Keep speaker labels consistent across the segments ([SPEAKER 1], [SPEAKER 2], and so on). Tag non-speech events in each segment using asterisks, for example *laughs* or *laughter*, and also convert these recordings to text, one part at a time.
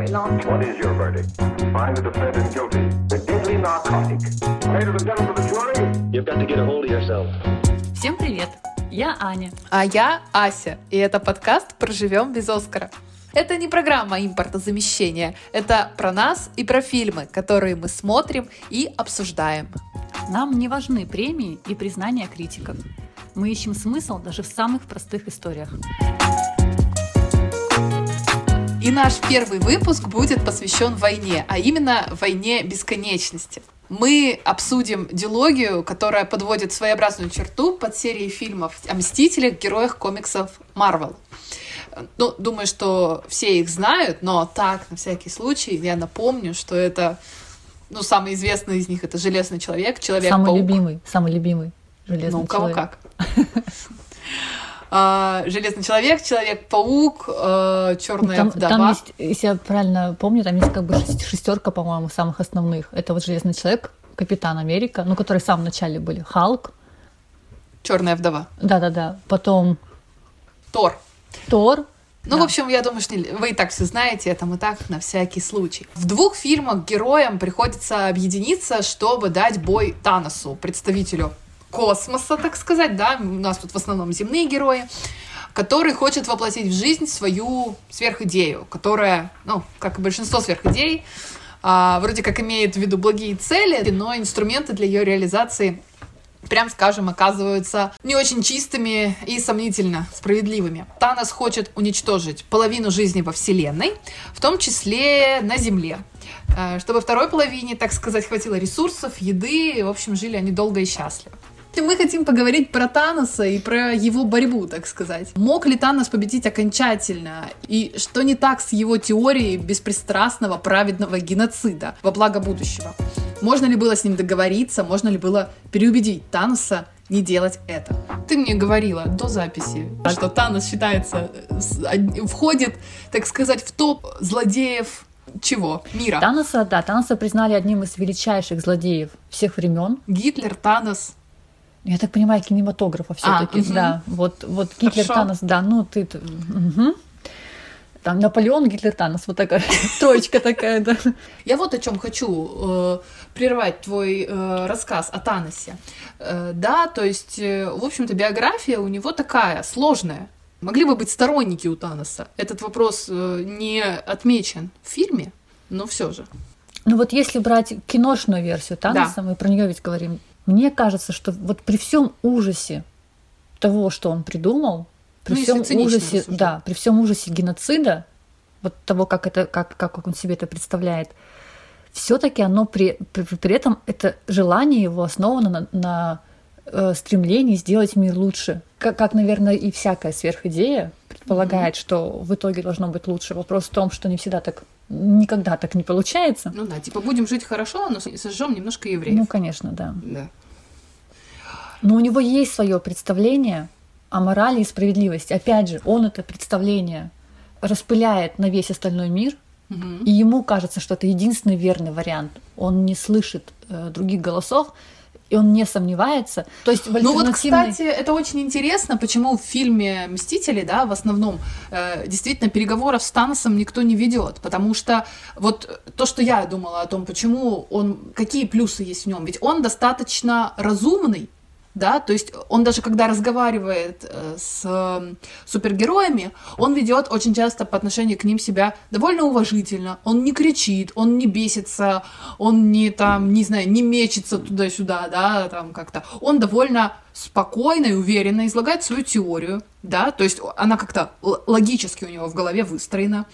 [SPEAKER 1] very long.
[SPEAKER 2] What is your verdict? Find the defendant guilty. The deadly narcotic. Ladies and gentlemen of the jury.
[SPEAKER 3] You've got to get a hold of yourself.
[SPEAKER 4] Всем привет! Я Аня.
[SPEAKER 5] А я Ася, и это подкаст «Проживем без Оскара». Это не программа импортозамещения, это про нас и про фильмы, которые мы смотрим и обсуждаем.
[SPEAKER 4] Нам не важны премии и признания критиков. Мы ищем смысл даже в самых простых историях.
[SPEAKER 5] И наш первый выпуск будет посвящен войне, а именно войне бесконечности. Мы обсудим дилогию, которая подводит своеобразную черту под серией фильмов о Мстителях, героях комиксов Марвел. Ну, думаю, что все их знают, но так, на всякий случай, я напомню, что это, ну, самый известный из них это Железный Человек, Человек-паук.
[SPEAKER 4] Самый любимый, самый любимый железный
[SPEAKER 5] Ну, у кого
[SPEAKER 4] человек.
[SPEAKER 5] как. *laughs* А, Железный человек, Человек-паук, Черная
[SPEAKER 4] Там,
[SPEAKER 5] вдова.
[SPEAKER 4] там есть, если я правильно помню, там есть как бы шестерка, по-моему, самых основных. Это вот Железный Человек, Капитан Америка, ну, которые в самом начале были, Халк,
[SPEAKER 5] Черная вдова.
[SPEAKER 4] да-да-да, потом
[SPEAKER 5] Тор.
[SPEAKER 4] Тор,
[SPEAKER 5] Ну,
[SPEAKER 4] Да.
[SPEAKER 5] в общем, я думаю, что вы и так все знаете, это мы так на всякий случай. В двух фильмах героям приходится объединиться, чтобы дать бой Таносу, представителю космоса, так сказать, да, у нас тут в основном земные герои, который хочет воплотить в жизнь свою сверхидею, которая, ну, как и большинство сверхидей, а, вроде как имеет в виду благие цели, но инструменты для ее реализации прям скажем, оказываются не очень чистыми и сомнительно справедливыми. Танос хочет уничтожить половину жизни во Вселенной, в том числе на Земле. Э, Чтобы второй половине, так сказать, хватило ресурсов, еды, и, в общем, жили они долго и счастливо. Мы хотим поговорить про Таноса и про его борьбу, так сказать. Мог ли Танос победить окончательно? И что не так с его теорией беспристрастного праведного геноцида во благо будущего? Можно ли было с ним договориться? Можно ли было переубедить Таноса не делать это? Ты мне говорила до записи, что Танос считается, э, входит, так сказать, в топ злодеев чего? Мира.
[SPEAKER 4] Таноса, да, Таноса признали одним из величайших злодеев всех времен.
[SPEAKER 5] Гитлер, Танос.
[SPEAKER 4] Я так понимаю, кинематографа все-таки,
[SPEAKER 5] мгм.
[SPEAKER 4] да. Вот, вот Гитлер,
[SPEAKER 5] Хорошо.
[SPEAKER 4] Танос, да, ну ты... мгм. Там Наполеон, Гитлер, Танос, вот такая *laughs* троечка такая, да.
[SPEAKER 5] Я вот о чем хочу э, прервать твой э, рассказ о Таносе. Э, да, то есть, э, в общем-то, биография у него такая сложная. Могли бы быть сторонники у Таноса. Этот вопрос э, не отмечен в фильме, но все же.
[SPEAKER 4] Ну вот если брать киношную версию Таноса, мы про нее ведь говорим, мне кажется, что вот при всем ужасе того, что он придумал, при
[SPEAKER 5] Ну,
[SPEAKER 4] всем ужасе,
[SPEAKER 5] рассуждать.
[SPEAKER 4] да, при всем ужасе геноцида, вот того, как это, как, как он себе это представляет, все-таки оно при, при, при этом это желание его основано на, на э, стремлении сделать мир лучше. Как, как, наверное, и всякая сверхидея предполагает, что в итоге должно быть лучше. Вопрос в том, что не всегда так, никогда так не получается.
[SPEAKER 5] Ну да, типа будем жить хорошо, но сожжем немножко евреев.
[SPEAKER 4] Ну, конечно, да.
[SPEAKER 5] да.
[SPEAKER 4] Но у него есть свое представление о морали и справедливости. Опять же, он это представление распыляет на весь остальной мир,
[SPEAKER 5] Мгм.
[SPEAKER 4] и ему кажется, что это единственный верный вариант. Он не слышит э, других голосов, и он не сомневается. То есть в
[SPEAKER 5] Ну вот,
[SPEAKER 4] альтернативной-
[SPEAKER 5] кстати, это очень интересно, почему в фильме «Мстители», да, в основном, э, действительно, переговоров с Таносом никто не ведет, потому что вот то, что я думала о том, почему он, какие плюсы есть в нем, ведь он достаточно разумный, да, то есть он даже когда разговаривает э, с э, супергероями, он ведет очень часто по отношению к ним себя довольно уважительно, он не кричит, он не бесится, он не там, не знаю, не мечется туда-сюда, да, там как-то, он довольно спокойно и уверенно излагает свою теорию, да, то есть она как-то логически у него в голове выстроена,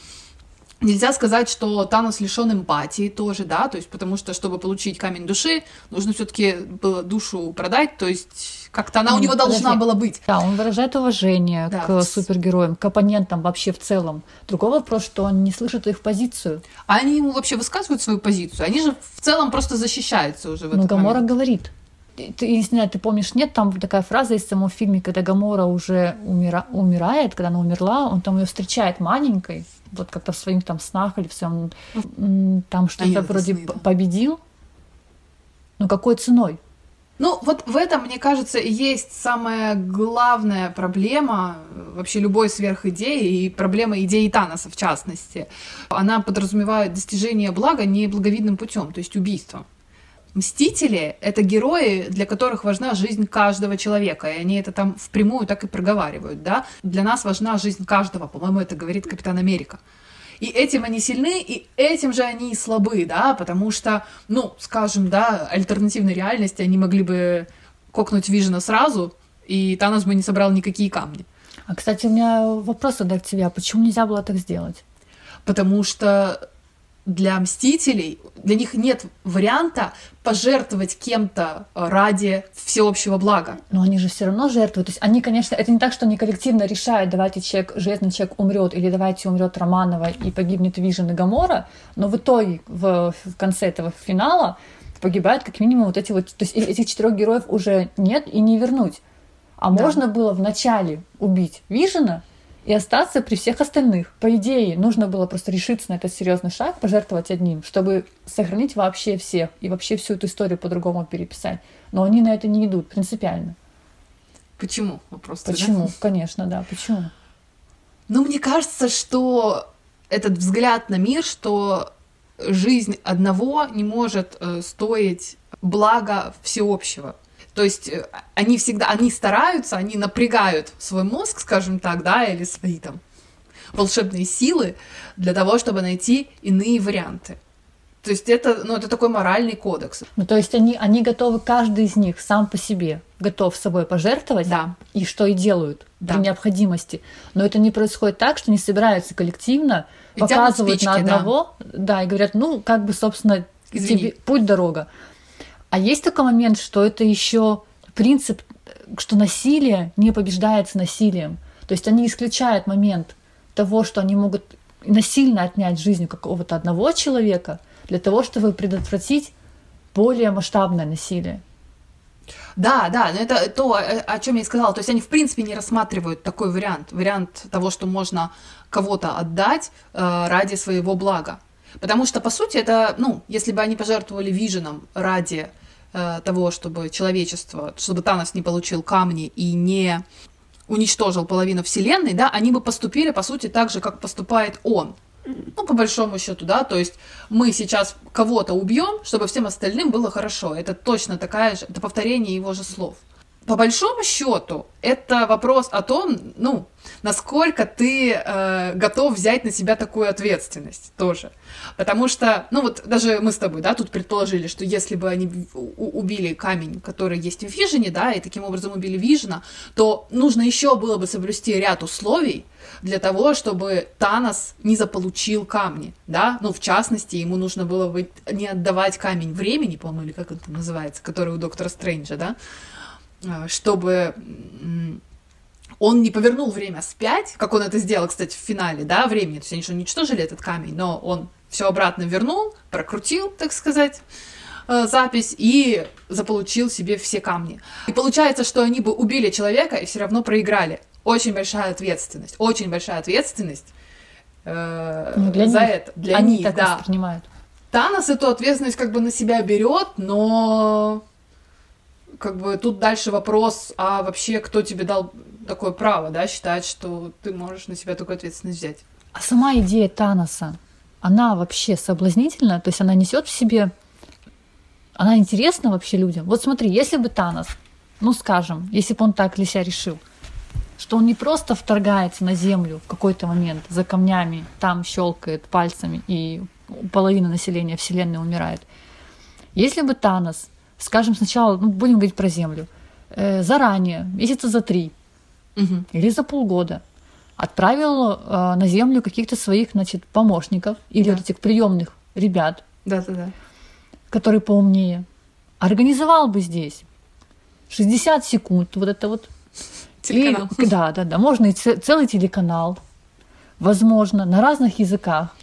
[SPEAKER 5] Нельзя сказать, что Танос лишен эмпатии тоже, да, то есть потому что, чтобы получить камень души, нужно все-таки было душу продать, то есть как-то она у
[SPEAKER 4] Ну,
[SPEAKER 5] него должна
[SPEAKER 4] подожди.
[SPEAKER 5] была быть.
[SPEAKER 4] Да, он выражает уважение
[SPEAKER 5] Да.
[SPEAKER 4] к супергероям, к оппонентам вообще в целом. Другой вопрос, что он не слышит их позицию.
[SPEAKER 5] А они ему вообще высказывают свою позицию, они же в целом просто защищаются уже в
[SPEAKER 4] Ну,
[SPEAKER 5] этот
[SPEAKER 4] Гамора
[SPEAKER 5] момент.
[SPEAKER 4] говорит. Ты, не знаю, ты помнишь, нет, там такая фраза есть в самом фильме, когда Гамора уже умира- умирает, когда она умерла, он там ее встречает маленькой, вот как-то в своих там снах или в своем м, там что-то
[SPEAKER 5] это
[SPEAKER 4] вроде
[SPEAKER 5] сны, да.
[SPEAKER 4] победил. Ну какой ценой?
[SPEAKER 5] Ну, вот в этом, мне кажется, и есть самая главная проблема э, вообще любой сверхидеи и проблема идеи Таноса в частности. Она подразумевает достижение блага неблаговидным путем, то есть убийством. Мстители — это герои, для которых важна жизнь каждого человека, и они это там впрямую так и проговаривают, да. Для нас важна жизнь каждого, по-моему, это говорит Капитан Америка. И этим они сильны, и этим же они слабы, да, потому что, ну, скажем, да, альтернативной реальности они могли бы кокнуть Вижена сразу, и Танос бы не собрал никакие камни.
[SPEAKER 4] А, кстати, у меня вопрос тогда к тебе. А почему нельзя было так сделать?
[SPEAKER 5] Потому что для мстителей, для них нет варианта пожертвовать кем-то ради всеобщего блага.
[SPEAKER 4] Но они же все равно жертвуют. То есть они, конечно, это не так, что они коллективно решают, давайте человек, железный человек умрет, или давайте умрет Романова и погибнет Вижен и Гамора, но в итоге в, в конце этого финала погибают как минимум вот эти вот... То есть этих четырех героев уже нет и не вернуть. А да. можно было в начале убить Вижена, и остаться при всех остальных. По идее, нужно было просто решиться на этот серьезный шаг, пожертвовать одним, чтобы сохранить вообще всех и вообще всю эту историю по-другому переписать. Но они на это не идут принципиально.
[SPEAKER 5] Почему? Вопрос.
[SPEAKER 4] Почему? Да? Конечно, да. Почему?
[SPEAKER 5] Ну, мне кажется, что этот взгляд на мир, что жизнь одного не может э, стоить блага всеобщего. То есть э, они всегда, они стараются, они напрягают свой мозг, скажем так, да, или свои там волшебные силы для того, чтобы найти иные варианты. То есть это, ну, это такой моральный кодекс.
[SPEAKER 4] Ну, то есть они, они готовы, каждый из них сам по себе готов собой пожертвовать,
[SPEAKER 5] да.
[SPEAKER 4] и что и делают да. при необходимости. Но это не происходит так, что они собираются коллективно, и показывают спички, на одного, да. да, и говорят, ну, как бы, собственно, тебе путь дорога. А есть такой момент, что это еще принцип, что насилие не побеждается насилием. То есть они исключают момент того, что они могут насильно отнять жизнь какого-то одного человека для того, чтобы предотвратить более масштабное насилие.
[SPEAKER 5] Да, да, но это то, о чем я и сказала. То есть они, в принципе, не рассматривают такой вариант. Вариант того, что можно кого-то отдать э, ради своего блага. Потому что, по сути, это, ну, если бы они пожертвовали Виженом ради э, того, чтобы человечество, чтобы Танос не получил камни и не уничтожил половину Вселенной, да, они бы поступили, по сути, так же, как поступает он. Ну, по большому счету, да, то есть мы сейчас кого-то убьем, чтобы всем остальным было хорошо. Это точно такая же, это повторение его же слов по большому счету, это вопрос о том, ну, насколько ты э, готов взять на себя такую ответственность тоже. Потому что, ну вот даже мы с тобой, да, тут предположили, что если бы они убили камень, который есть в Вижене, да, и таким образом убили Вижена, то нужно еще было бы соблюсти ряд условий для того, чтобы Танос не заполучил камни, да, ну, в частности, ему нужно было бы не отдавать камень времени, по-моему, или как это называется, который у доктора Стрэнджа, да, чтобы он не повернул время вспять, как он это сделал, кстати, в финале, да, времени, то есть они же уничтожили этот камень, но он все обратно вернул, прокрутил, так сказать, э, запись и заполучил себе все камни. И получается, что они бы убили человека и все равно проиграли. Очень большая ответственность, очень большая ответственность э, ну, для за них. это. Для
[SPEAKER 4] они
[SPEAKER 5] них,
[SPEAKER 4] так
[SPEAKER 5] да.
[SPEAKER 4] воспринимают.
[SPEAKER 5] Танос эту ответственность как бы на себя берет, но как бы тут дальше вопрос, а вообще кто тебе дал такое право, да, считать, что ты можешь на себя такую ответственность взять?
[SPEAKER 4] А сама идея Таноса, она вообще соблазнительна, то есть она несет в себе, она интересна вообще людям. Вот смотри, если бы Танос, ну скажем, если бы он так для себя решил, что он не просто вторгается на Землю в какой-то момент за камнями, там щелкает пальцами и половина населения Вселенной умирает. Если бы Танос скажем, сначала, ну, будем говорить про Землю, э, заранее, месяца за три
[SPEAKER 5] угу.
[SPEAKER 4] или за полгода отправил э, на Землю каких-то своих, значит, помощников или да. вот этих приемных ребят,
[SPEAKER 5] да, да, да.
[SPEAKER 4] которые поумнее, организовал бы здесь 60 секунд вот это вот.
[SPEAKER 5] Телеканал.
[SPEAKER 4] И, да, да, да. Можно и целый телеканал, возможно, на разных языках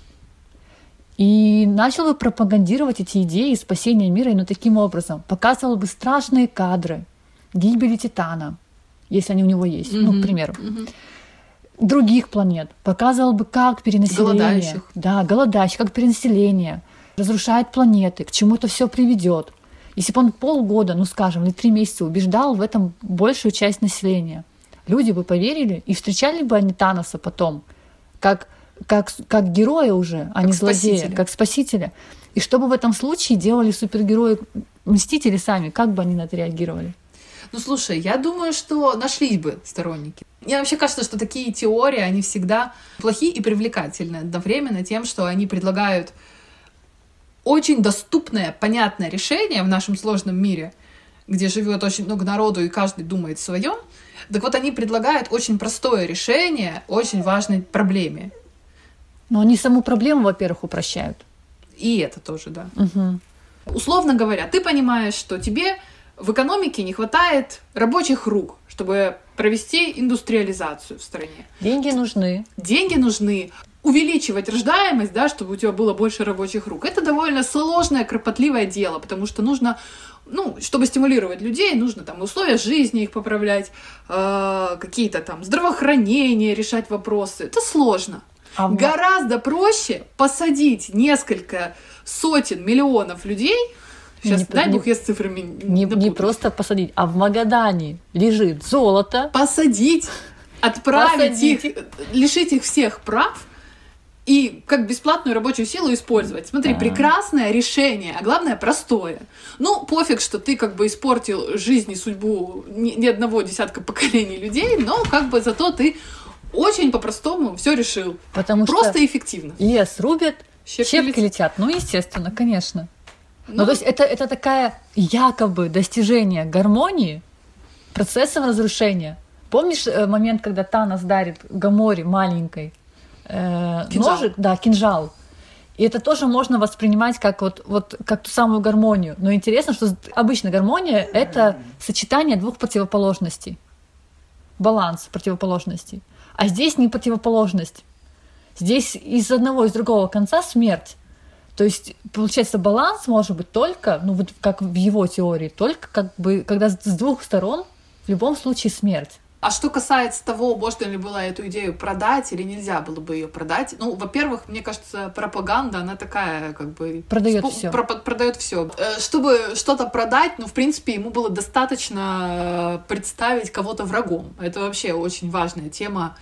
[SPEAKER 4] и начал бы пропагандировать эти идеи спасения мира именно таким образом. Показывал бы страшные кадры гибели Титана, если они у него есть, mm-hmm. ну, к примеру. Mm-hmm. Других планет. Показывал бы, как перенаселение.
[SPEAKER 5] Голодающих.
[SPEAKER 4] Да, голодающих, как перенаселение разрушает планеты, к чему это все приведет. Если бы он полгода, ну скажем, или три месяца убеждал в этом большую часть населения, люди бы поверили и встречали бы они Таноса потом, как, как, как героя уже, а
[SPEAKER 5] Как
[SPEAKER 4] не злодея,
[SPEAKER 5] спасителя.
[SPEAKER 4] как спасителя. И что бы в этом случае делали супергерои, мстители сами, как бы они на это реагировали?
[SPEAKER 5] Ну, слушай, я думаю, что нашлись бы сторонники. Мне вообще кажется, что такие теории, они всегда плохие и привлекательны одновременно тем, что они предлагают очень доступное, понятное решение в нашем сложном мире, где живет очень много народу и каждый думает свое. Так вот, они предлагают очень простое решение очень важной проблеме.
[SPEAKER 4] Но они саму проблему, во-первых, упрощают.
[SPEAKER 5] И это тоже, да.
[SPEAKER 4] Мгм.
[SPEAKER 5] Условно говоря, ты понимаешь, что тебе в экономике не хватает рабочих рук, чтобы провести индустриализацию в стране.
[SPEAKER 4] Деньги нужны.
[SPEAKER 5] Деньги нужны, увеличивать рождаемость, да, чтобы у тебя было больше рабочих рук. Это довольно сложное, кропотливое дело, потому что нужно, ну, чтобы стимулировать людей, нужно там условия жизни их поправлять, э, какие-то там здравоохранение, решать вопросы. Это сложно.
[SPEAKER 4] А
[SPEAKER 5] Гораздо проще посадить несколько сотен миллионов людей. Сейчас,
[SPEAKER 4] Не-
[SPEAKER 5] дай
[SPEAKER 4] не-
[SPEAKER 5] бог, я с цифрами
[SPEAKER 4] Не, не
[SPEAKER 5] напутаю.
[SPEAKER 4] просто посадить, а в Магадане лежит золото.
[SPEAKER 5] посадить, отправить
[SPEAKER 4] Посадить.
[SPEAKER 5] их, лишить их всех прав и как бесплатную рабочую силу использовать. Смотри,
[SPEAKER 4] Да.
[SPEAKER 5] прекрасное решение, а главное простое. Ну, пофиг, что ты как бы испортил жизнь и судьбу ни, ни одного десятка поколений людей, но как бы зато ты очень по-простому все решил.
[SPEAKER 4] Потому
[SPEAKER 5] Просто
[SPEAKER 4] что
[SPEAKER 5] и эффективно.
[SPEAKER 4] лес рубят,
[SPEAKER 5] Щепки
[SPEAKER 4] щепки,
[SPEAKER 5] летят.
[SPEAKER 4] летят. Ну, естественно, конечно.
[SPEAKER 5] Ну,
[SPEAKER 4] Ну, то есть это, это такая якобы достижение гармонии процессом разрушения. Помнишь э, момент, когда Танос дарит Гаморе маленькой э,
[SPEAKER 5] Кинжал.
[SPEAKER 4] ножик? Да, кинжал. И это тоже можно воспринимать как вот, вот как ту самую гармонию. Но интересно, что обычно гармония — это сочетание двух противоположностей. Баланс противоположностей. А здесь не противоположность. Здесь из одного, из другого конца смерть. То есть, получается, баланс может быть только, ну вот как в его теории, только как бы, когда с двух сторон в любом случае смерть.
[SPEAKER 5] А что касается того, можно ли было эту идею продать или нельзя было бы ее продать, ну, во-первых, мне кажется, пропаганда, она такая, как бы...
[SPEAKER 4] Продаёт
[SPEAKER 5] спо-
[SPEAKER 4] всё.
[SPEAKER 5] пропа- продает все. Чтобы что-то продать, ну, в принципе, ему было достаточно э, представить кого-то врагом. Это вообще очень важная тема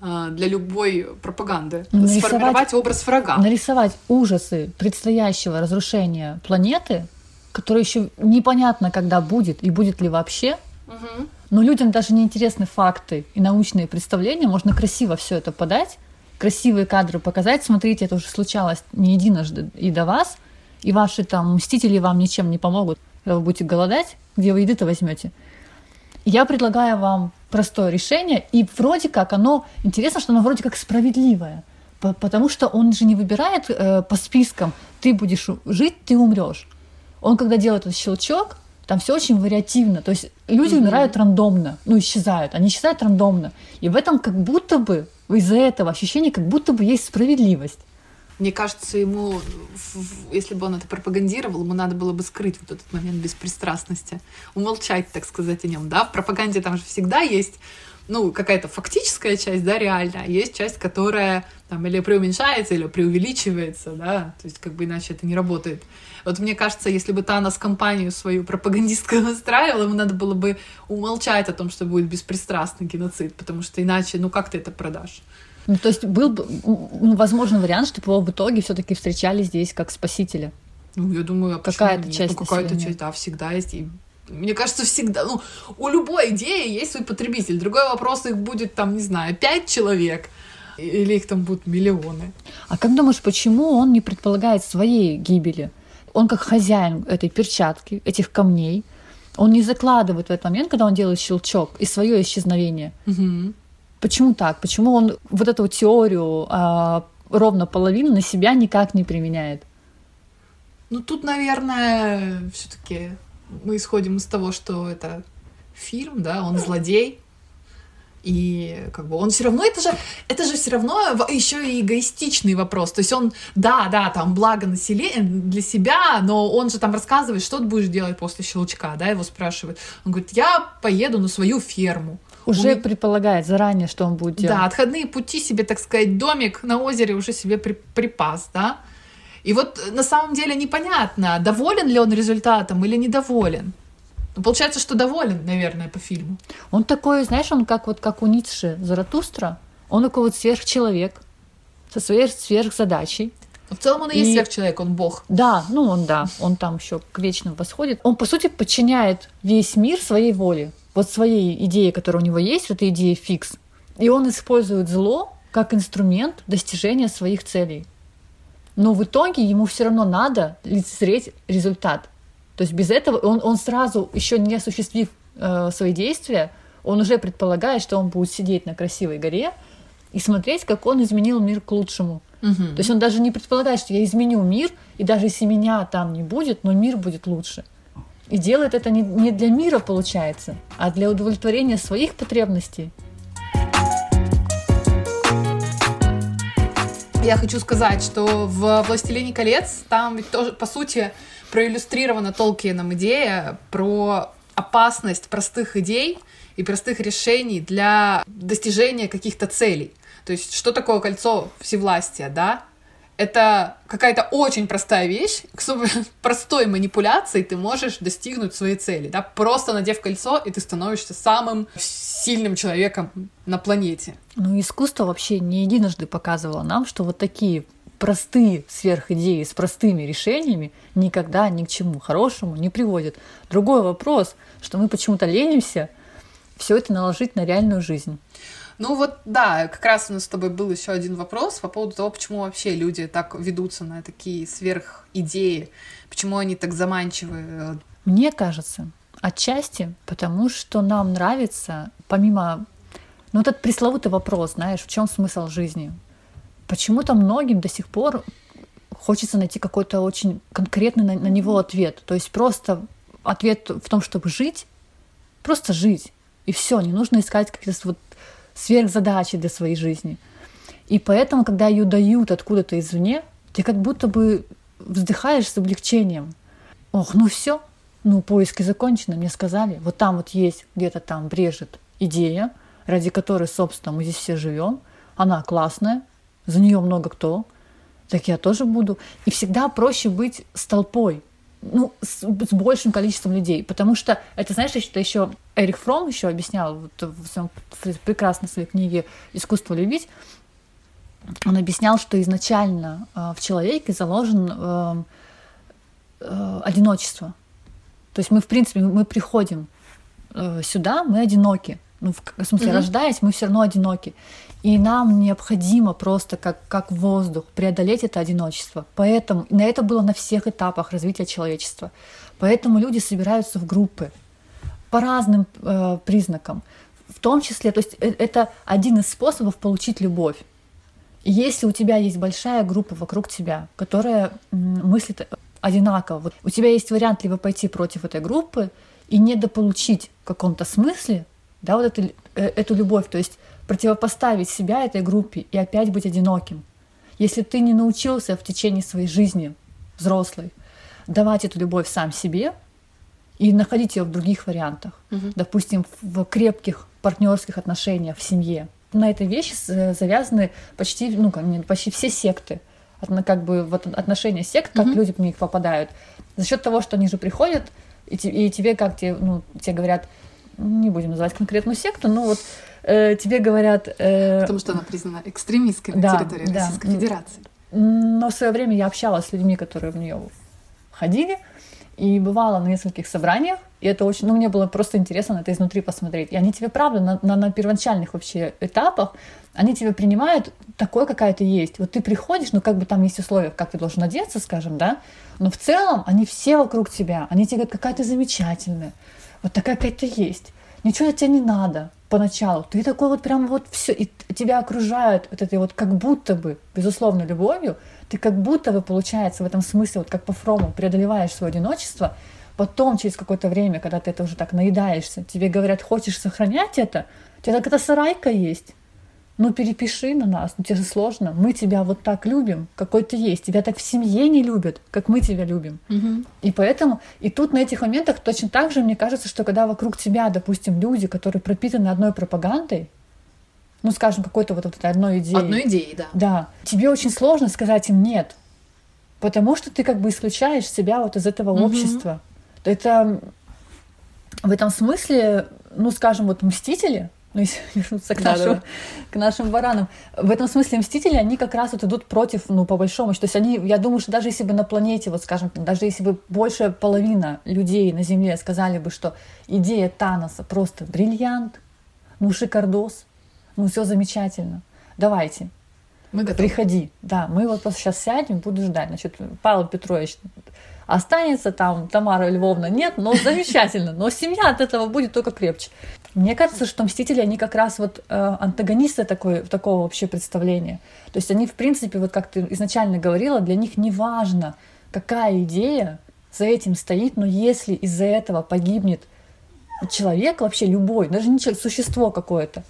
[SPEAKER 5] э, для любой пропаганды.
[SPEAKER 4] Нарисовать-
[SPEAKER 5] Сформировать образ врага.
[SPEAKER 4] Нарисовать ужасы предстоящего разрушения планеты, которое еще непонятно, когда будет и будет ли вообще,
[SPEAKER 5] Мгм.
[SPEAKER 4] Но людям даже не интересны факты и научные представления, можно красиво все это подать, красивые кадры показать, смотрите, это уже случалось не единожды и до вас, и ваши там мстители вам ничем не помогут, когда вы будете голодать, где вы еды-то возьмете. Я предлагаю вам простое решение, и вроде как оно, интересно, что оно вроде как справедливое, по- потому что он же не выбирает э, по спискам, ты будешь жить, ты умрешь. Он когда делает этот щелчок, там все очень вариативно, то есть люди
[SPEAKER 5] Мгм.
[SPEAKER 4] умирают рандомно, ну исчезают, они исчезают рандомно, и в этом как будто бы из-за этого ощущение, как будто бы есть справедливость.
[SPEAKER 5] Мне кажется, ему, если бы он это пропагандировал, ему надо было бы скрыть вот этот момент беспристрастности, умолчать, так сказать, о нем, да? В пропаганде там же всегда есть ну, какая-то фактическая часть, да, реальная, а есть часть, которая там или преуменьшается, или преувеличивается, да, то есть как бы иначе это не работает. Вот мне кажется, если бы Танос компанию свою пропагандистскую настраивал, *laughs* ему надо было бы умолчать о том, что будет беспристрастный геноцид, потому что иначе, ну, как ты это продашь?
[SPEAKER 4] Ну, то есть был бы, ну, возможен вариант, чтобы его в итоге все-таки встречали здесь как спасителя.
[SPEAKER 5] Ну, я думаю, а
[SPEAKER 4] Какая-то
[SPEAKER 5] нет?
[SPEAKER 4] часть
[SPEAKER 5] Ну, какая-то часть, да, всегда есть. И мне кажется, всегда, ну, у любой идеи есть свой потребитель. Другой вопрос, их будет там, не знаю, пять человек, или их там будут миллионы.
[SPEAKER 4] А как думаешь, почему он не предполагает своей гибели? Он как хозяин этой перчатки, этих камней, он не закладывает в этот момент, когда он делает щелчок, и свое исчезновение.
[SPEAKER 5] Мгм.
[SPEAKER 4] Почему так? Почему он вот эту теорию а, ровно половину на себя никак не применяет?
[SPEAKER 5] Ну, тут, наверное, все-таки мы исходим из того, что это фильм, да, он злодей. И как бы он все равно, это же, это же все равно еще и эгоистичный вопрос. То есть он, да, да, там благо населения для себя, но он же там рассказывает, что ты будешь делать после щелчка, да, его спрашивают. Он говорит, я поеду на свою ферму.
[SPEAKER 4] Уже
[SPEAKER 5] меня-
[SPEAKER 4] предполагает заранее, что он будет делать.
[SPEAKER 5] да, отходные пути себе, так сказать, домик на озере уже себе при- припас, да. И вот э, на самом деле непонятно, доволен ли он результатом или недоволен. Ну, получается, что доволен, наверное, по фильму.
[SPEAKER 4] Он такой, знаешь, он как вот как у Ницше Заратустра, он такой вот сверхчеловек со своей сверхзадачей.
[SPEAKER 5] Но в целом он и, и есть сверхчеловек, он бог.
[SPEAKER 4] Да, ну он да, он там еще к вечному восходит. Он, по сути, подчиняет весь мир своей воле. Вот своей идеи, которая у него есть, вот эта идея фикс. И он использует зло как инструмент достижения своих целей. Но в итоге ему все равно надо лицезреть результат. То есть без этого он, он сразу, еще не осуществив э, свои действия, он уже предполагает, что он будет сидеть на красивой горе и смотреть, как он изменил мир к лучшему. Угу. То есть он даже не предполагает, что я изменю мир, и даже если меня там не будет, но мир будет лучше. И делает это не, не для мира, получается, а для удовлетворения своих потребностей.
[SPEAKER 5] Я хочу сказать, что в «Властелине колец» там ведь тоже, по сути, проиллюстрирована Толкиеном идея про опасность простых идей и простых решений для достижения каких-то целей. То есть, что такое кольцо всевластия, да? Это какая-то очень простая вещь, к *laughs* простой манипуляцией ты можешь достигнуть своей цели, да, просто надев кольцо, и ты становишься самым сильным человеком на планете.
[SPEAKER 4] Ну, искусство вообще не единожды показывало нам, что вот такие простые сверхидеи с простыми решениями никогда ни к чему хорошему не приводят. Другой вопрос, что мы почему-то ленимся все это наложить на реальную жизнь.
[SPEAKER 5] Ну вот, да, как раз у нас с тобой был еще один вопрос по поводу того, почему вообще люди так ведутся на такие сверхидеи, почему они так заманчивы.
[SPEAKER 4] Мне кажется, отчасти потому, что нам нравится, помимо... Ну, этот пресловутый вопрос, знаешь, в чем смысл жизни? Почему-то многим до сих пор хочется найти какой-то очень конкретный на, на него ответ. То есть просто ответ в том, чтобы жить, просто жить. И все, не нужно искать какие-то вот сверхзадачи для своей жизни. И поэтому, когда ее дают откуда-то извне, ты как будто бы вздыхаешь с облегчением. Ох, ну все, ну поиски закончены, мне сказали. Вот там вот есть, где-то там брежет идея, ради которой, собственно, мы здесь все живем. Она классная, за нее много кто. Так я тоже буду. И всегда проще быть с толпой, ну, с, с большим количеством людей, потому что это, знаешь, что еще Эрих Фром еще объяснял вот в своем в прекрасной своей книге «Искусство любить», он объяснял, что изначально э, в человеке заложен э, э, одиночество. То есть мы, в принципе, мы приходим э, сюда, мы одиноки. Ну, в, в смысле, mm-hmm. рождаясь, мы все равно одиноки. И нам необходимо просто, как, как воздух, преодолеть это одиночество. Поэтому на это было на всех этапах развития человечества. Поэтому люди собираются в группы по разным э, признакам. В том числе, то есть э, это один из способов получить любовь. Если у тебя есть большая группа вокруг тебя, которая мыслит одинаково, вот у тебя есть вариант либо пойти против этой группы и недополучить в каком-то смысле да, вот эту, э, эту любовь, то есть противопоставить себя этой группе и опять быть одиноким. Если ты не научился в течение своей жизни взрослой давать эту любовь сам себе, и находить ее в других вариантах. Угу. Допустим, в крепких партнерских отношениях в семье. На этой вещи завязаны почти, ну, почти все секты. Как бы вот отношения сект, как угу. люди в них попадают. За счет того, что они же приходят, и, и тебе как тебе, ну, тебе говорят, не будем называть конкретную секту, но вот э, тебе говорят...
[SPEAKER 5] Э, Потому что она признана экстремистской на да, территории да. Российской Федерации.
[SPEAKER 4] Но в свое время я общалась с людьми, которые в нее ходили, и бывала на нескольких собраниях, и это очень, ну, мне было просто интересно это изнутри посмотреть. И они тебе, правда, на, на, на первоначальных вообще этапах, они тебя принимают такой, какая ты есть. Вот ты приходишь, ну, как бы там есть условия, как ты должен одеться, скажем, да, но в целом они все вокруг тебя, они тебе говорят, какая ты замечательная, вот такая, какая ты есть. Ничего от тебя не надо поначалу. Ты такой вот прям вот все, и тебя окружают вот этой вот как будто бы, безусловно, любовью, ты как будто бы, получается, в этом смысле, вот как по Фрому, преодолеваешь свое одиночество, потом, через какое-то время, когда ты это уже так наедаешься, тебе говорят, хочешь сохранять это, у тебя так эта сарайка есть, ну перепиши на нас, ну тебе же сложно, мы тебя вот так любим, какой ты есть, тебя так в семье не любят, как мы тебя любим. Угу. И поэтому, и тут на этих моментах точно так же, мне кажется, что когда вокруг тебя, допустим, люди, которые пропитаны одной пропагандой, ну, скажем, какой-то вот, этой одной идеей.
[SPEAKER 5] Одной идеей, да.
[SPEAKER 4] Да. Тебе очень сложно сказать им «нет». Потому что ты как бы исключаешь себя вот из этого общества. Это в этом смысле, ну, скажем, вот «Мстители», ну, если *laughs* вернуться к,
[SPEAKER 5] Да,
[SPEAKER 4] нашим,
[SPEAKER 5] да.
[SPEAKER 4] к нашим баранам. В этом смысле «Мстители», они как раз вот идут против, ну, по большому счету. То есть они, я думаю, что даже если бы на планете, вот скажем, даже если бы большая половина людей на Земле сказали бы, что идея Таноса просто бриллиант, ну, шикардос, ну, все замечательно, давайте,
[SPEAKER 5] Мы готовы.
[SPEAKER 4] приходи. Да, мы вот просто сейчас сядем, буду ждать. Значит, Павел Петрович останется там, Тамара Львовна нет, но замечательно. Но семья от этого будет только крепче. Мне кажется, что «Мстители», они как раз вот э, антагонисты такой, такого вообще представления. То есть они, в принципе, вот как ты изначально говорила, для них не важно, какая идея за этим стоит, но если из-за этого погибнет человек вообще любой, даже не человек, существо какое-то,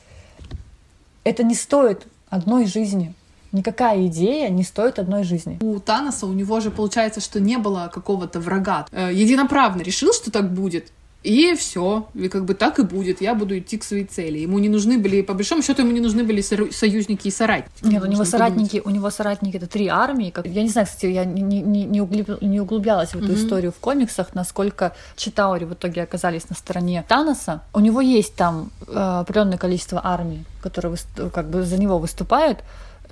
[SPEAKER 4] это не стоит одной жизни. Никакая идея не стоит одной жизни.
[SPEAKER 5] У Таноса, у него же получается, что не было какого-то врага. Э, Единоправно решил, что так будет. И все, и как бы так и будет. Я буду идти к своей цели. Ему не нужны были, по большому счету, ему не нужны были союзники и соратники.
[SPEAKER 4] Нет, у него соратники, у него соратники это три армии. Как, я не знаю, кстати, я не, не, не, не углуб- не углублялась в эту
[SPEAKER 5] Мгм.
[SPEAKER 4] историю в комиксах, насколько Читаури в итоге оказались на стороне Таноса. У него есть там э, определенное количество армий, которые как бы за него выступают.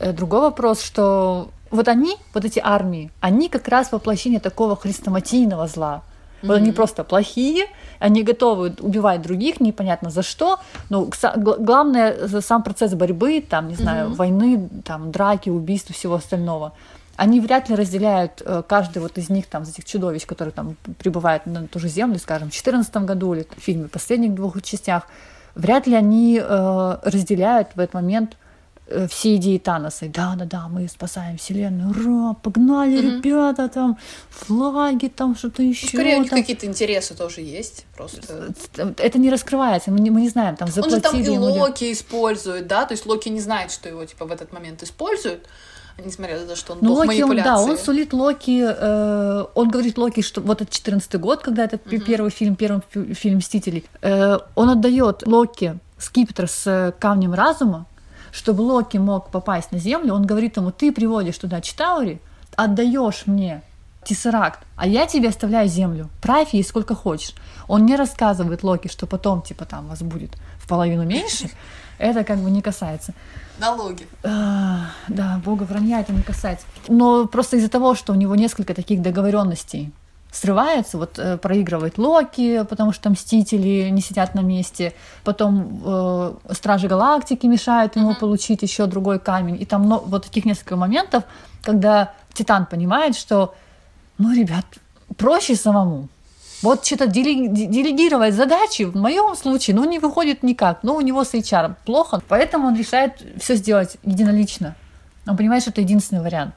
[SPEAKER 4] Э, другой вопрос, что вот они, вот эти армии, они как раз воплощение такого хрестоматийного зла. Вот они просто плохие, они готовы убивать других, непонятно за что. Но главное сам процесс борьбы, там, не знаю,
[SPEAKER 5] Мгм.
[SPEAKER 4] войны, там, драки, убийств всего остального. Они вряд ли разделяют э, каждый вот из них, там, из этих чудовищ, которые там прибывают на ту же землю, скажем, в 2014 году или в фильме последних двух частях, вряд ли они э, разделяют в этот момент все идеи Таноса. И Да, да, да, мы спасаем вселенную, ура, погнали,
[SPEAKER 5] Мгм.
[SPEAKER 4] ребята, там флаги, там что-то еще.
[SPEAKER 5] Ну, Скорее, у них какие-то интересы тоже есть. Просто.
[SPEAKER 4] Это не раскрывается, мы не, мы не знаем, там
[SPEAKER 5] Он же
[SPEAKER 4] заплатили
[SPEAKER 5] там и Локи использует, да? То есть Локи не знает, что его типа в этот момент используют, несмотря на то, что он
[SPEAKER 4] Ну,
[SPEAKER 5] бог
[SPEAKER 4] Локи, он, да, он сулит Локи, э, он говорит Локи, что вот это 14 год, когда этот пи- первый фильм, первый фи- фильм «Мстителей», э, он отдает Локи скипетр с э, камнем разума, чтобы Локи мог попасть на Землю, он говорит ему, ты приводишь туда Читаури, отдаешь мне Тессеракт, а я тебе оставляю землю. Правь ей сколько хочешь. Он не рассказывает Локи, что потом, типа, там вас будет в половину меньше. *laughs* Это как бы не касается.
[SPEAKER 5] Налоги.
[SPEAKER 4] А, да, бога вранья это не касается. Но просто из-за того, что у него несколько таких договоренностей срывается, вот э, проигрывает Локи, потому что Мстители не сидят на месте, потом э, Стражи Галактики мешают ему
[SPEAKER 5] Мгм.
[SPEAKER 4] получить еще другой камень, и там ну, вот таких несколько моментов, когда Титан понимает, что, ну, ребят, проще самому. Вот что-то деле- де- делегировать задачи в моем случае, ну, не выходит никак. Ну, у него с HR плохо, поэтому он решает все сделать единолично. Он понимает, что это единственный вариант.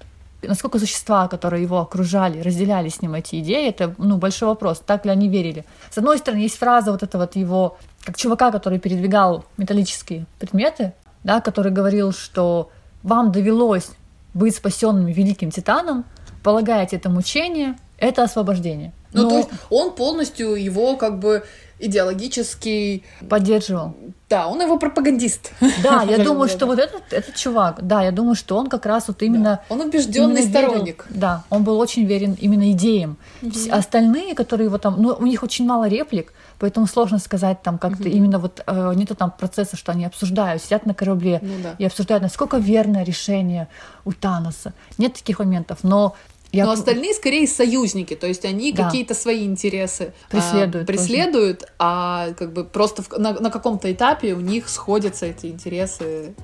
[SPEAKER 4] Насколько существа, которые его окружали, разделяли с ним эти идеи, это ну, большой вопрос, так ли они верили. С одной стороны, есть фраза вот этого вот его, как чувака, который передвигал металлические предметы, да, который говорил, что вам довелось быть спасенными великим титаном, полагаете это мучение, это освобождение.
[SPEAKER 5] Ну,
[SPEAKER 4] Но
[SPEAKER 5] то есть он полностью его как бы идеологический...
[SPEAKER 4] поддерживал.
[SPEAKER 5] Да, он его пропагандист.
[SPEAKER 4] Да, я *laughs* думаю, что вот этот, этот чувак, да, я думаю, что он как раз вот именно...
[SPEAKER 5] Он убежденный
[SPEAKER 4] именно верил-
[SPEAKER 5] сторонник.
[SPEAKER 4] да, он был очень верен именно идеям. Все Остальные, которые его там, ну, у них очень мало реплик, поэтому сложно сказать там как-то именно вот э, нету там процесса, что они обсуждают, сидят на корабле
[SPEAKER 5] Ну да.
[SPEAKER 4] и обсуждают, насколько верное решение у Таноса. Нет таких моментов, но я
[SPEAKER 5] Но остальные скорее союзники, то есть они
[SPEAKER 4] Да.
[SPEAKER 5] какие-то свои интересы а,
[SPEAKER 4] Преследуют тоже.
[SPEAKER 5] преследуют, а как бы просто в- на, на каком-то этапе у них сходятся эти интересы,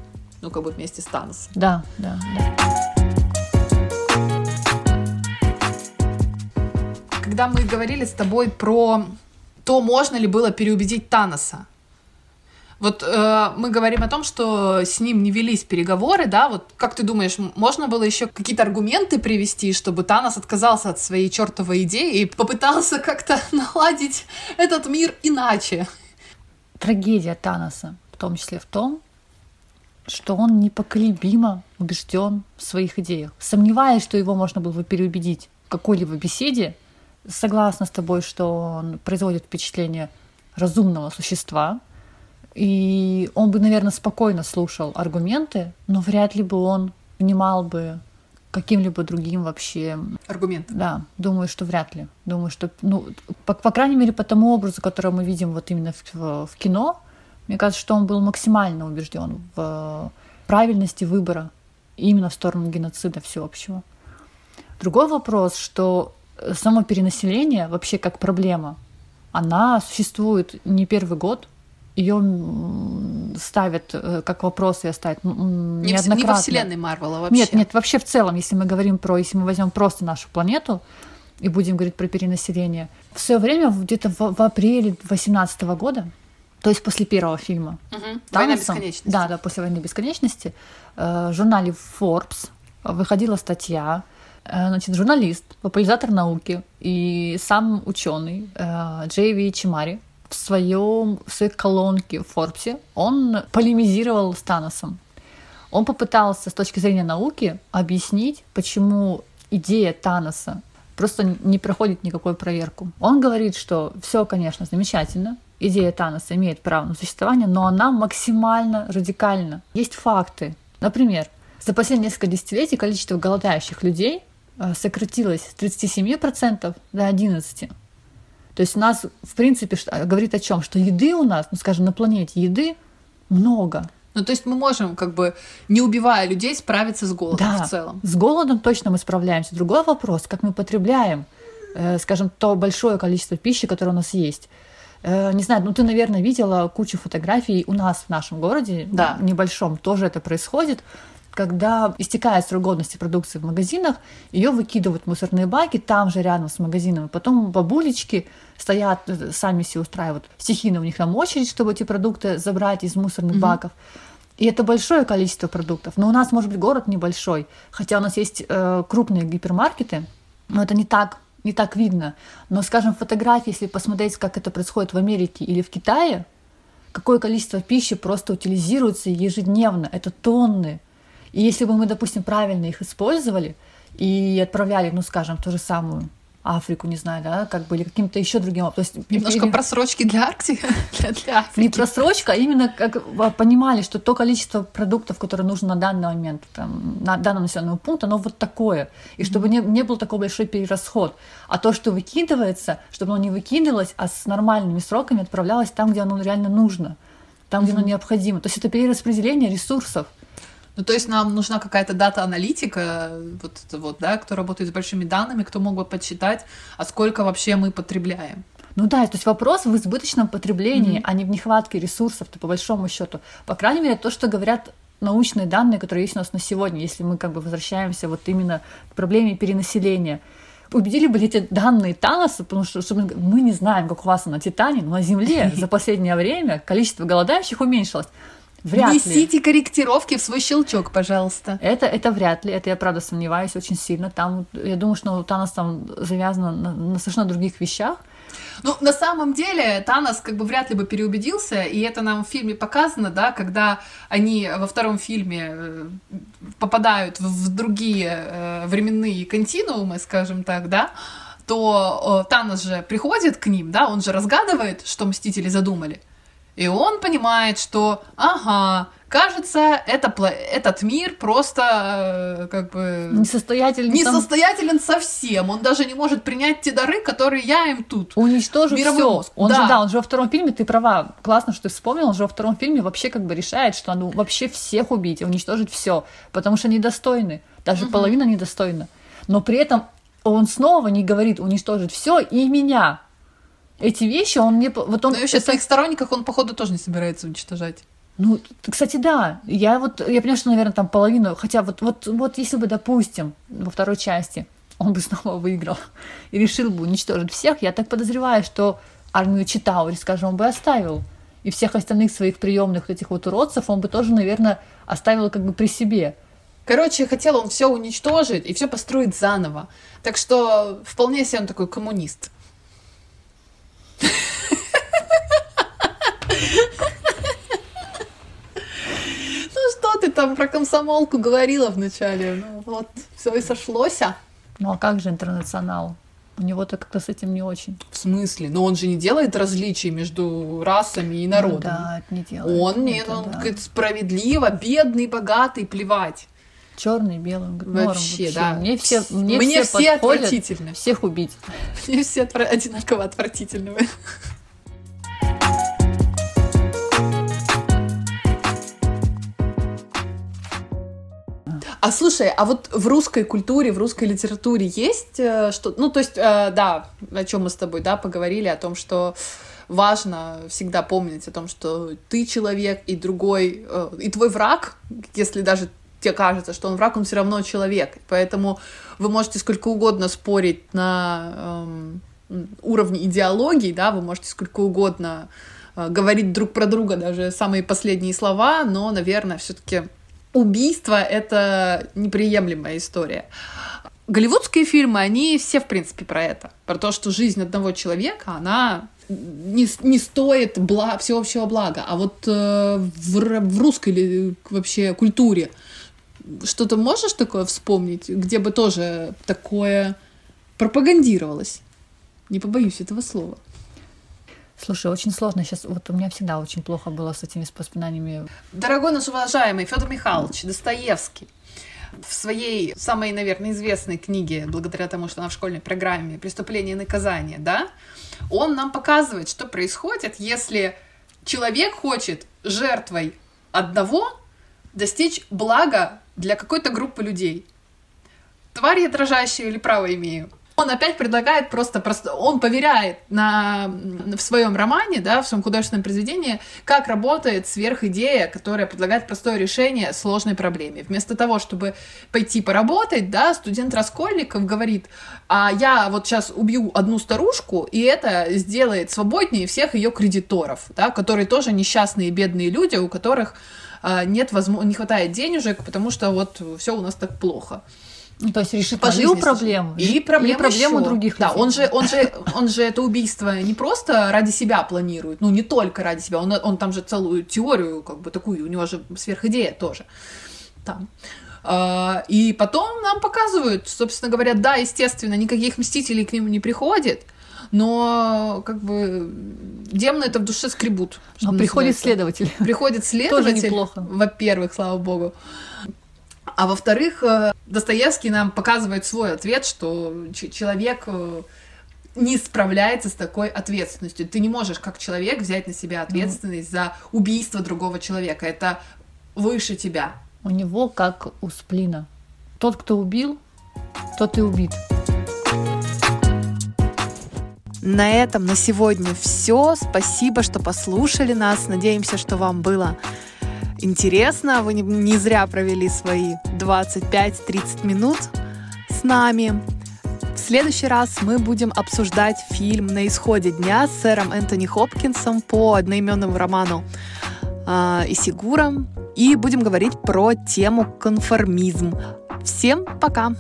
[SPEAKER 5] ну как бы вместе с Таносом.
[SPEAKER 4] Да, да, да.
[SPEAKER 5] Когда мы говорили с тобой про то, можно ли было переубедить Таноса, вот э, мы говорим о том, что с ним не велись переговоры, да, вот как ты думаешь, можно было еще какие-то аргументы привести, чтобы Танос отказался от своей чертовой идеи и попытался как-то *laughs* наладить этот мир иначе?
[SPEAKER 4] Трагедия Таноса в том числе в том, что он непоколебимо убежден в своих идеях. Сомневаясь, что его можно было бы переубедить в какой-либо беседе, согласна с тобой, что он производит впечатление разумного существа, и он бы, наверное, спокойно слушал аргументы, но вряд ли бы он внимал бы каким-либо другим вообще.
[SPEAKER 5] Аргумент.
[SPEAKER 4] Да, думаю, что вряд ли. Думаю, что, ну, по, по крайней мере, по тому образу, который мы видим вот именно в, в, в кино, мне кажется, что он был максимально убежден в правильности выбора именно в сторону геноцида всеобщего. Другой вопрос, что само перенаселение вообще как проблема, она существует не первый год, ее ставят э, как вопрос и ставят
[SPEAKER 5] не неоднократно. Не во вселенной Марвела вообще.
[SPEAKER 4] Нет, нет, вообще в целом, если мы говорим про, если мы возьмем просто нашу планету и будем говорить про перенаселение, в свое время где-то в, в апреле 2018 года, то есть после первого фильма,
[SPEAKER 5] угу. «Война бесконечности».
[SPEAKER 4] Да, да, после «Войны бесконечности», э, в журнале Forbes выходила статья, э, значит, журналист, популяризатор науки и сам ученый Джей Ви Чимари в, своем, в своей колонке в Форбсе он полемизировал с Таносом. Он попытался с точки зрения науки объяснить, почему идея Таноса просто не проходит никакой проверку. Он говорит, что все, конечно, замечательно, идея Таноса имеет право на существование, но она максимально радикальна. Есть факты. Например, за последние несколько десятилетий количество голодающих людей э, сократилось с 37% до 11%. То есть у нас, в принципе, говорит о чем? Что еды у нас, ну, скажем, на планете еды много.
[SPEAKER 5] Ну, то есть мы можем, как бы, не убивая людей, справиться с голодом
[SPEAKER 4] да,
[SPEAKER 5] в целом.
[SPEAKER 4] С голодом точно мы справляемся. Другой вопрос, как мы потребляем, э, скажем, то большое количество пищи, которое у нас есть. Э, не знаю, ну ты, наверное, видела кучу фотографий у нас в нашем городе,
[SPEAKER 5] да.
[SPEAKER 4] небольшом, тоже это происходит когда истекает срок годности продукции в магазинах, ее выкидывают в мусорные баки там же рядом с магазином. Потом бабулечки стоят, э, сами себе устраивают стихийно у них там очередь, чтобы эти продукты забрать из мусорных mm-hmm. баков. И это большое количество продуктов. Но у нас, может быть, город небольшой, хотя у нас есть э, крупные гипермаркеты, но это не так, не так видно. Но, скажем, фотографии, если посмотреть, как это происходит в Америке или в Китае, какое количество пищи просто утилизируется ежедневно, это тонны. И если бы мы, допустим, правильно их использовали и отправляли, ну, скажем, ту же самую Африку, не знаю, да, как бы, или каким-то еще другим. То есть,
[SPEAKER 5] Немножко или... просрочки для Арктики, *laughs* для, для Африки.
[SPEAKER 4] Не просрочка, а именно как понимали, что то количество продуктов, которые нужно на данный момент, там, на данном населенном пункте, оно вот такое. И чтобы mm-hmm. не, не был такой большой перерасход. А то, что выкидывается, чтобы оно не выкидывалось, а с нормальными сроками отправлялось там, где оно реально нужно, там, где mm-hmm. оно необходимо. То есть это перераспределение ресурсов.
[SPEAKER 5] Ну, то есть нам нужна какая-то дата-аналитика, вот, вот, да, кто работает с большими данными, кто мог бы подсчитать, а сколько вообще мы потребляем.
[SPEAKER 4] Ну да, то есть вопрос в избыточном потреблении, mm-hmm. а не в нехватке ресурсов-то по большому счету. По крайней мере, то, что говорят научные данные, которые есть у нас на сегодня, если мы как бы возвращаемся вот именно к проблеме перенаселения. Убедили бы эти данные Таноса, потому что, что мы не знаем, как у вас на Титане, но на Земле за последнее время количество голодающих уменьшилось.
[SPEAKER 5] Вряд Внесите ли. корректировки в свой щелчок, пожалуйста.
[SPEAKER 4] Это, это вряд ли. Это я, правда, сомневаюсь очень сильно. Там, я думаю, что Танос там завязано на, на совершенно других вещах.
[SPEAKER 5] Ну, на самом деле, Танос как бы вряд ли бы переубедился, и это нам в фильме показано, да, когда они во втором фильме э, попадают в, в другие э, временные континуумы, скажем так, да, то э, Танос же приходит к ним, да, он же разгадывает, что Мстители задумали. И он понимает, что, ага, кажется, это, этот мир просто э, как бы...
[SPEAKER 4] Несостоятелен.
[SPEAKER 5] Несостоятелен там... совсем. Он даже не может принять те дары, которые я им тут.
[SPEAKER 4] Уничтожу все. Он да. же, да, он же во втором фильме, ты права, классно, что ты вспомнил, он же во втором фильме вообще как бы решает, что он вообще всех убить, уничтожить все, потому что недостойны. Даже угу. половина недостойна. Но при этом он снова не говорит уничтожить все и меня эти вещи он мне... Вот он,
[SPEAKER 5] Но вообще это... своих сторонниках он, походу, тоже не собирается уничтожать.
[SPEAKER 4] Ну, кстати, да. Я вот, я понимаю, что, наверное, там половину, хотя вот, вот, вот если бы, допустим, во второй части он бы *laughs* снова выиграл и решил бы уничтожить всех, я так подозреваю, что армию Читаури, скажем, он бы оставил. И всех остальных своих приемных этих вот уродцев он бы тоже, наверное, оставил как бы при себе.
[SPEAKER 5] Короче, хотел он все уничтожить и все построить заново. Так что вполне себе он такой коммунист. Ну что ты там про комсомолку говорила вначале? Ну вот, все и сошлось. А?
[SPEAKER 4] Ну а как же интернационал? У него-то как-то с этим не очень.
[SPEAKER 5] В смысле? Но он же не делает различий между расами и народами. Ну,
[SPEAKER 4] да, не делает.
[SPEAKER 5] Он нет, это он да. говорит справедливо, бедный, богатый, плевать.
[SPEAKER 4] черный, белый. Он говорит, норм
[SPEAKER 5] Вообще, да.
[SPEAKER 4] Мне все, мне
[SPEAKER 5] Мне
[SPEAKER 4] все,
[SPEAKER 5] все
[SPEAKER 4] подходят,
[SPEAKER 5] отвратительны.
[SPEAKER 4] Всех убить.
[SPEAKER 5] Мне все отвра- одинаково отвратительные. А слушай, а вот в русской культуре, в русской литературе есть э, что, ну то есть, э, да, о чем мы с тобой, да, поговорили о том, что важно всегда помнить о том, что ты человек и другой, э, и твой враг, если даже тебе кажется, что он враг, он все равно человек, поэтому вы можете сколько угодно спорить на эм, уровне идеологии, да, вы можете сколько угодно говорить друг про друга даже самые последние слова, но, наверное, все-таки убийство — это неприемлемая история. Голливудские фильмы, они все, в принципе, про это. Про то, что жизнь одного человека, она не, не стоит бла, всеобщего блага. А вот э, в, в русской ли, вообще культуре что-то можешь такое вспомнить, где бы тоже такое пропагандировалось? Не побоюсь этого слова.
[SPEAKER 4] Слушай, очень сложно сейчас. Вот у меня всегда очень плохо было с этими воспоминаниями.
[SPEAKER 5] Дорогой наш уважаемый Федор Михайлович Достоевский в своей самой, наверное, известной книге, благодаря тому, что она в школьной программе «Преступление и наказание», да, он нам показывает, что происходит, если человек хочет жертвой одного достичь блага для какой-то группы людей. Тварь я дрожащая или право имею? Он опять предлагает просто, просто он поверяет на, в своем романе, да, в своем художественном произведении, как работает сверхидея, которая предлагает простое решение сложной проблеме. Вместо того, чтобы пойти поработать, да, студент Раскольников говорит, а я вот сейчас убью одну старушку, и это сделает свободнее всех ее кредиторов, да, которые тоже несчастные бедные люди, у которых а, нет возможно, не хватает денежек, потому что вот все у нас так плохо.
[SPEAKER 4] Ну, то есть решит
[SPEAKER 5] По
[SPEAKER 4] мою
[SPEAKER 5] жизни
[SPEAKER 4] проблему.
[SPEAKER 5] И проблему,
[SPEAKER 4] Или проблему
[SPEAKER 5] еще.
[SPEAKER 4] других
[SPEAKER 5] Да,
[SPEAKER 4] людей.
[SPEAKER 5] он же, он же, *laughs* он же это убийство не просто ради себя планирует, ну не только ради себя, он, он там же целую теорию, как бы такую, у него же сверхидея тоже там. А, И потом нам показывают, собственно говоря, да, естественно, никаких мстителей к нему не приходит, но как бы демоны это в душе скребут.
[SPEAKER 4] Но приходит
[SPEAKER 5] называется.
[SPEAKER 4] следователь.
[SPEAKER 5] Приходит *laughs* следователь,
[SPEAKER 4] неплохо.
[SPEAKER 5] во-первых, слава богу. А во-вторых, э, Достоевский нам показывает свой ответ, что человек э, не справляется с такой ответственностью. Ты не можешь как человек взять на себя ответственность за убийство другого человека. Это выше тебя.
[SPEAKER 4] У него как у сплина. Тот, кто убил, тот и убит.
[SPEAKER 1] На этом на сегодня все. Спасибо, что послушали нас. Надеемся, что вам было интересно. Вы не, не зря провели свои 25-30 минут с нами. В следующий раз мы будем обсуждать фильм «На исходе дня» с сэром Энтони Хопкинсом по одноименному роману э, Исигура. И будем говорить про тему конформизм. Всем пока!